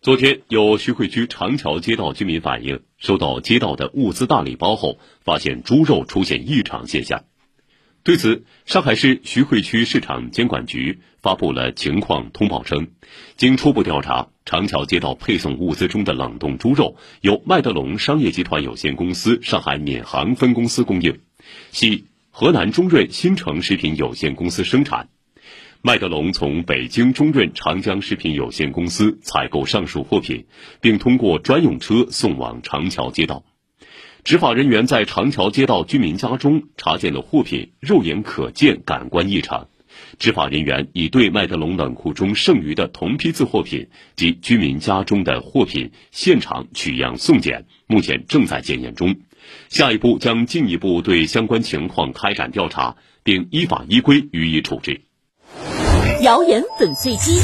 昨天，有徐汇区长桥街道居民反映，收到街道的物资大礼包后，发现猪肉出现异常现象。对此，上海市徐汇区市场监管局发布了情况通报称，经初步调查，长桥街道配送物资中的冷冻猪肉由麦德龙商业集团有限公司上海闵行分公司供应，系河南中润新城食品有限公司生产。麦德龙从北京中润长江食品有限公司采购上述货品，并通过专用车送往长桥街道。执法人员在长桥街道居民家中查见了货品肉眼可见感官异常，执法人员已对麦德龙冷库中剩余的同批次货品及居民家中的货品现场取样送检，目前正在检验中。下一步将进一步对相关情况开展调查，并依法依规予以处置。谣言粉碎机。